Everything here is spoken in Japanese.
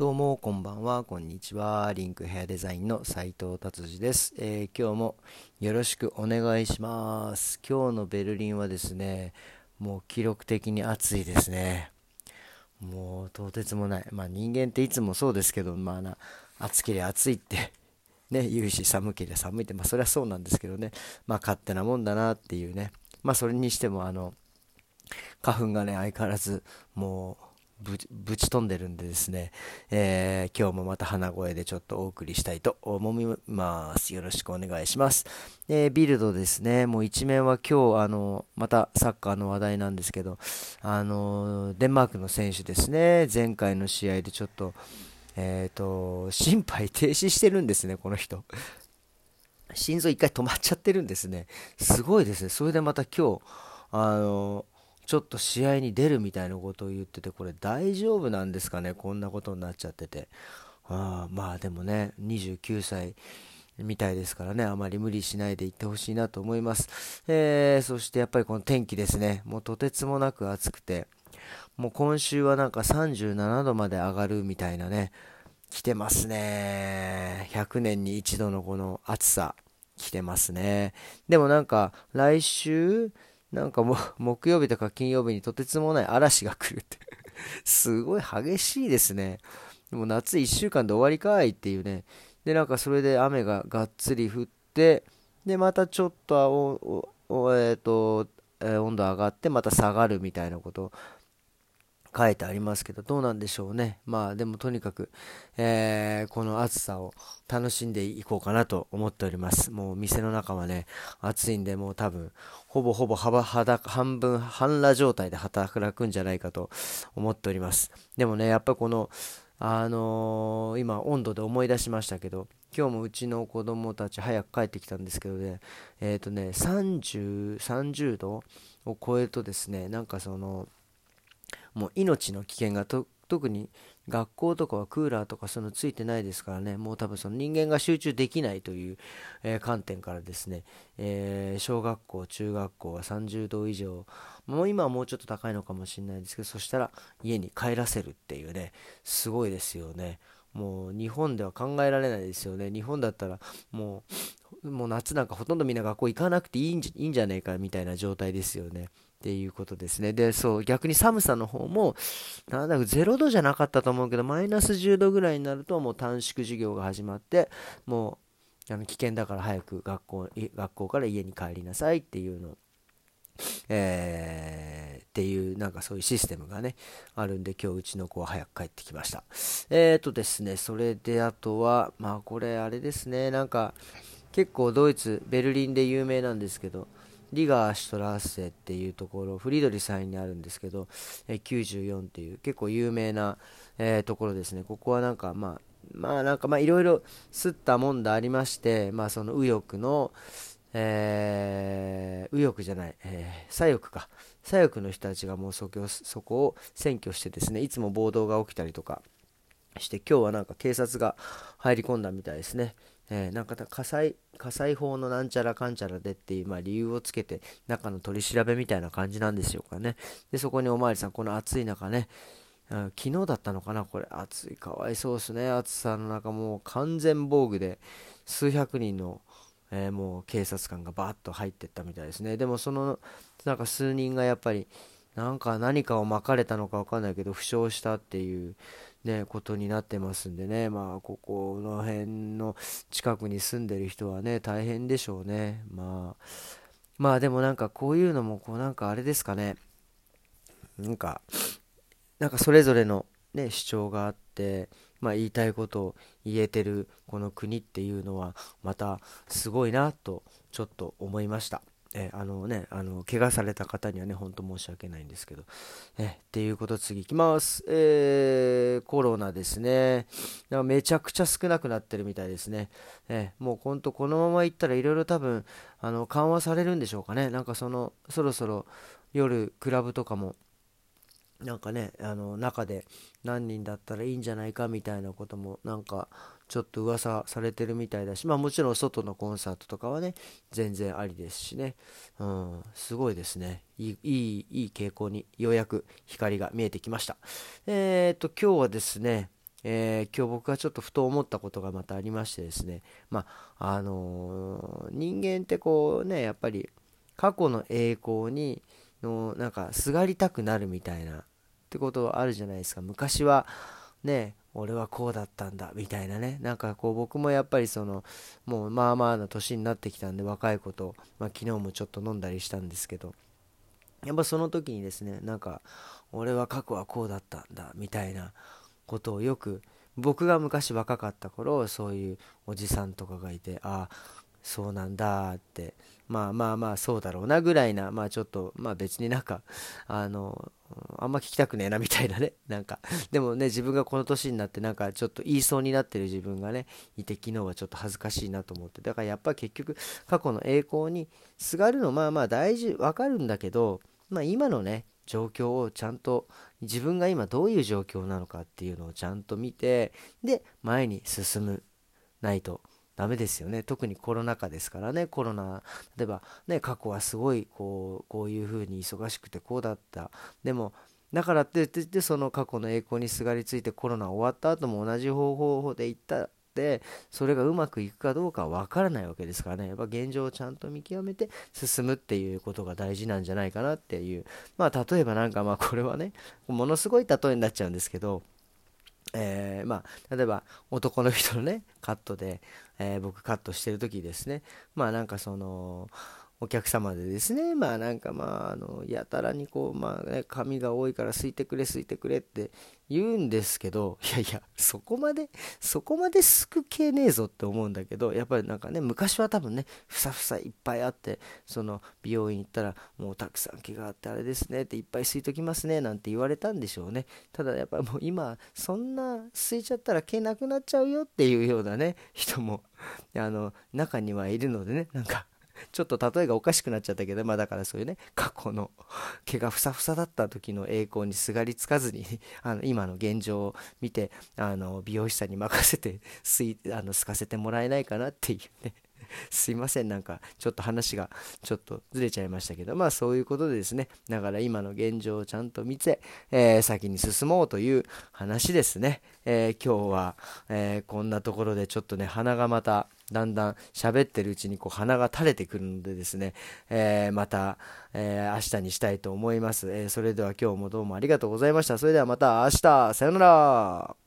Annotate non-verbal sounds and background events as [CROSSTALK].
どうもこんばんはこんにちは。リンクヘアデザインの斉藤達治です、えー、今日もよろしくお願いします。今日のベルリンはですねもう記録的に暑いですね。もうとてつもない。まあ人間っていつもそうですけどまあな暑ければ暑いって [LAUGHS] ね言うし寒ければ寒いってまあそれはそうなんですけどね。まあ勝手なもんだなっていうね。まあそれにしてもあの花粉がね相変わらずもうぶち飛んでるんでですね、えー、今日もまた鼻声でちょっとお送りしたいと思います。よろしくお願いします。えー、ビルドですね、もう一面は今日、あの、またサッカーの話題なんですけど、あの、デンマークの選手ですね、前回の試合でちょっと、えっ、ー、と、心肺停止してるんですね、この人。心臓一回止まっちゃってるんですね。すごいですね。それでまた今日、あの、ちょっと試合に出るみたいなことを言ってて、これ大丈夫なんですかね、こんなことになっちゃってて。あまあでもね、29歳みたいですからね、あまり無理しないでいってほしいなと思います。えー、そしてやっぱりこの天気ですね、もうとてつもなく暑くて、もう今週はなんか37度まで上がるみたいなね、来てますね。100年に一度のこの暑さ、来てますね。でもなんか来週、なんかもう、[LAUGHS] 木曜日とか金曜日にとてつもない嵐が来るって [LAUGHS] すごい激しいですね。でも夏一週間で終わりかいっていうね。で、なんかそれで雨ががっつり降って、で、またちょっと、えっ、ー、と、えー、温度上がって、また下がるみたいなこと書いてありますけど、どうなんでしょうね。まあでもとにかく、えー、この暑さを楽しんでいこうかなと思っております。もう店の中はね、暑いんで、もう多分、ほぼほぼ幅半分、半裸状態で働くんじゃないかと思っております。でもね、やっぱこの、あのー、今温度で思い出しましたけど、今日もうちの子供たち早く帰ってきたんですけどね、えっ、ー、とね、30、30度を超えるとですね、なんかその、もう命の危険が特に学校とかはクーラーとかそのついてないですからね、もう多分その人間が集中できないという、えー、観点からですね、えー、小学校、中学校は30度以上、もう今はもうちょっと高いのかもしれないですけど、そしたら家に帰らせるっていうね、すごいですよね。もう日本では考えられないですよね。日本だったらもう、もう夏なんかほとんどみんな学校行かなくていいんじいいんじゃねえかみたいな状態ですよね。っていうことですね。で、そう、逆に寒さの方も、なんだか0度じゃなかったと思うけど、マイナス10度ぐらいになると、もう短縮授業が始まって、もう、あの危険だから早く学校学校から家に帰りなさいっていうのえー、っていう、なんかそういうシステムがね、あるんで、今日うちの子は早く帰ってきました。えーとですね、それであとは、まあこれあれですね、なんか、結構ドイツ、ベルリンで有名なんですけど、リガーシュトラーッセっていうところ、フリードリサインにあるんですけど、え94っていう結構有名な、えー、ところですね。ここはなんか、まあ、まあなんかまあいろいろすったもんでありまして、まあその右翼の、えー、右翼じゃない、えー、左翼か。左翼の人たちがもうそこそこを占拠してですね、いつも暴動が起きたりとかして、今日はなんか警察が入り込んだみたいですね。えー、なんか火災火災法のなんちゃらかんちゃらでっていう、まあ、理由をつけて中の取り調べみたいな感じなんでしょうかね。で、そこにおまわりさん、この暑い中ね、昨日だったのかな、これ、暑い、かわいそうですね、暑さの中、もう完全防具で数百人の、えー、もう警察官がバーッと入ってったみたいですね。でも、そのなんか数人がやっぱり、なんか何かをまかれたのか分かんないけど、負傷したっていう、ね、ことになってますんでね、まあ、ここの辺の近くに住んでる人はね、大変でしょうね。まあ、まあでもなんかこういうのも、こうなんかあれですかね、なんか、なんかそれぞれのね、主張があって、まあ、言いたいことを言えてるこの国っていうのはまたすごいなとちょっと思いました。えあのね、あの怪我された方にはね、本当申し訳ないんですけど、えっていうこと次いきます、えー、コロナですね、なんかめちゃくちゃ少なくなってるみたいですね、えもう本当、このままいったらいろいろ多分あの緩和されるんでしょうかね、なんかそのそろそろ夜、クラブとかもなんかね、あの中で何人だったらいいんじゃないかみたいなこともなんかちょっと噂されてるみたいだし、まあもちろん外のコンサートとかはね、全然ありですしね、うん、すごいですね。いい、いい、いい傾向にようやく光が見えてきました。えっ、と、今日はですね、えー、今日僕がちょっとふと思ったことがまたありましてですね、まああのー、人間ってこうねやっぱり過去の栄光にのなんかすがりたくなるみたいなってことあるじゃないですか昔はね俺はこうだったんだみたいなね。なんかこう僕もやっぱりそのもうまあまあな年になってきたんで若い子と、まあ、昨日もちょっと飲んだりしたんですけどやっぱその時にですねなんか俺は過去はこうだったんだみたいなことをよく僕が昔若かった頃そういうおじさんとかがいてああそうなんだってまあまあまあそうだろうなぐらいなまあちょっとまあ別になんかあのあんま聞きたくねえなみたいなねなんか。でもね自分がこの年になってなんかちょっと言いそうになってる自分がねいて昨日はちょっと恥ずかしいなと思って。だからやっぱ結局過去の栄光にすがるのまあまあ大事わかるんだけどまあ今のね状況をちゃんと自分が今どういう状況なのかっていうのをちゃんと見てで前に進むないと。ダメですよね。特にコロナ禍ですからね。コロナ例えばね過去はすごいこうこういうふうに忙しくてこうだった。でもだからって言ってその過去の栄光にすがりついてコロナ終わった後も同じ方法で行ったってそれがうまくいくかどうかわからないわけですからね。やっぱ現状をちゃんと見極めて進むっていうことが大事なんじゃないかなっていう。まあ例えばなんかまあこれはねものすごい例えになっちゃうんですけどえー、まあ、例えば男の人のねカットで、えー、僕カットしてる時ですね。まあなんかそのお客様でですね、まあなんかまあ、あの、やたらにこう、まあね、髪が多いからすいてくれ、すいてくれって言うんですけど、[LAUGHS] いやいや、そこまで、そこまですく系ねえぞって思うんだけど、やっぱりなんかね、昔は多分ね、ふさふさいっぱいあって、その美容院行ったら、もうたくさん毛があってあれですねって、いっぱいすいときますねなんて言われたんでしょうね。ただやっぱりもう今、そんなすいちゃったら毛なくなっちゃうよっていうようなね、人も、あの、中にはいるのでね、なんか、ちょっと例えがおかしくなっちゃったけど、まあだからそういうね、過去の毛がふさふさだった時の栄光にすがりつかずに、[LAUGHS] あの今の現状を見て、あの美容師さんに任せてすいあのすかせてもらえないかなっていうね。[LAUGHS] すいません、なんかちょっと話がちょっとずれちゃいましたけど、まあそういうことでですね、だから今の現状をちゃんと見て、えー、先に進もうという話ですね。えー、今日は、えー、こんなところでちょっとね、鼻がまただんだん喋ってるうちにこう鼻が垂れてくるのでですね、えー、また、えー、明日にしたいと思います、えー、それでは今日もどうもありがとうございました。それではまた明日、さようなら。